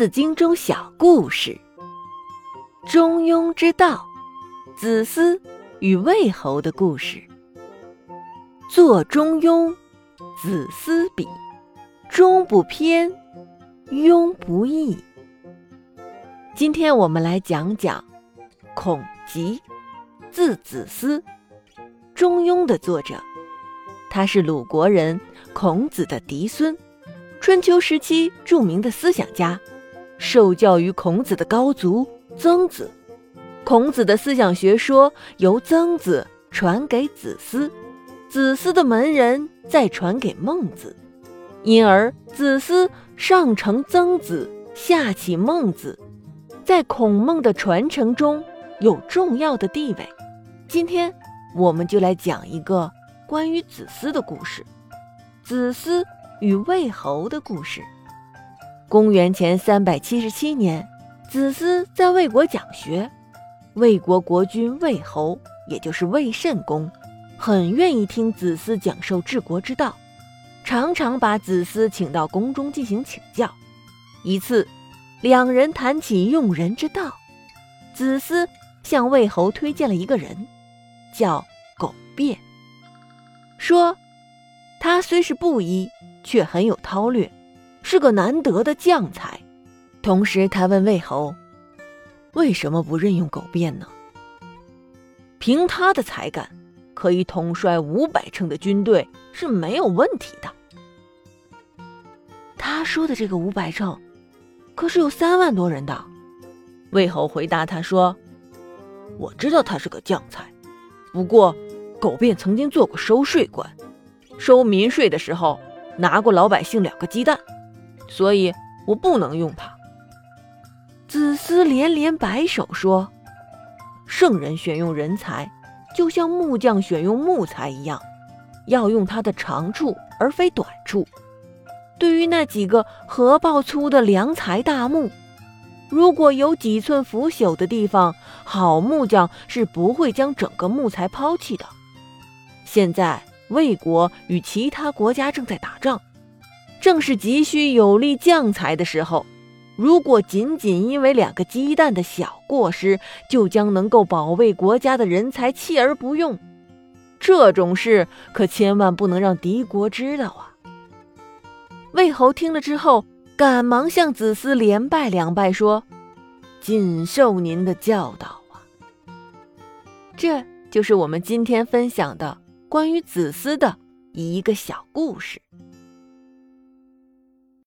子经》中小故事：中庸之道，子思与魏侯的故事。做中庸，子思比，中不偏，庸不易。今天我们来讲讲孔吉，字子思，中庸的作者。他是鲁国人，孔子的嫡孙，春秋时期著名的思想家，受教于孔子的高祖曾子。孔子的思想学说由曾子传给子思。子思的门人再传给孟子，因而子思上承曾子，下启孟子，在孔孟的传承中有重要的地位。今天我们就来讲一个关于子思的故事——子思与魏侯的故事。公元前三百七十七年，子思在魏国讲学，魏国国君魏侯，也就是魏慎公。很愿意听子思讲授治国之道，常常把子思请到宫中进行请教。一次，两人谈起用人之道，子思向魏侯推荐了一个人，叫苟变，说他虽是布衣，却很有韬略，是个难得的将才。同时，他问魏侯，为什么不任用苟变呢？凭他的才干。可以统帅五百乘的军队是没有问题的。他说的这个五百乘，可是有三万多人的。魏侯回答他说：“我知道他是个将才，不过苟变曾经做过收税官，收民税的时候拿过老百姓两个鸡蛋，所以我不能用它。”子思连连摆手说：“圣人选用人才。”就像木匠选用木材一样，要用它的长处而非短处。对于那几个禾抱粗的良材大木，如果有几寸腐朽的地方，好木匠是不会将整个木材抛弃的。现在魏国与其他国家正在打仗，正是急需有力将才的时候。如果仅仅因为两个鸡蛋的小过失，就将能够保卫国家的人才弃而不用，这种事可千万不能让敌国知道啊！魏侯听了之后，赶忙向子思连拜两拜，说：“谨受您的教导啊！”这就是我们今天分享的关于子思的一个小故事。